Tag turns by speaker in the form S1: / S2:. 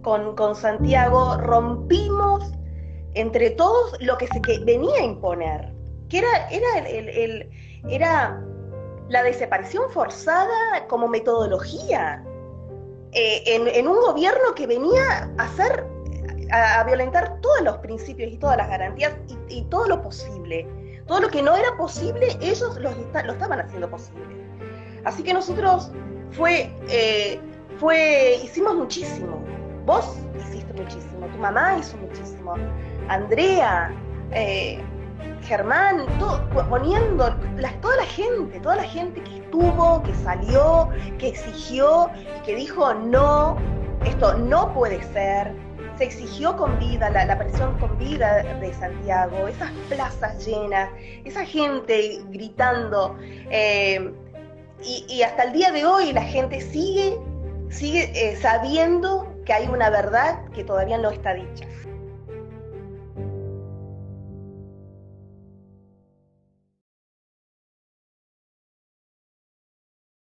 S1: con, con Santiago rompimos entre todos lo que se que venía a imponer, que era, era, el, era la desaparición forzada como metodología eh, en, un gobierno que venía a hacer, a, violentar todos los principios y todas las garantías y, todo lo posible. Todo lo que no era posible, ellos lo, lo estaban haciendo posible. Así que nosotros fue, eh, fue, hicimos muchísimo. Vos hiciste muchísimo, tu mamá hizo muchísimo, Andrea, eh, Germán, poniendo toda la gente, toda la gente que estuvo, que salió, que exigió y que dijo no, esto no puede ser. Se exigió con vida, la, la presión con vida de Santiago, esas plazas llenas, esa gente gritando. Eh, y, hasta el día de hoy la gente sigue, sigue eh, sabiendo que hay una verdad que todavía no está dicha.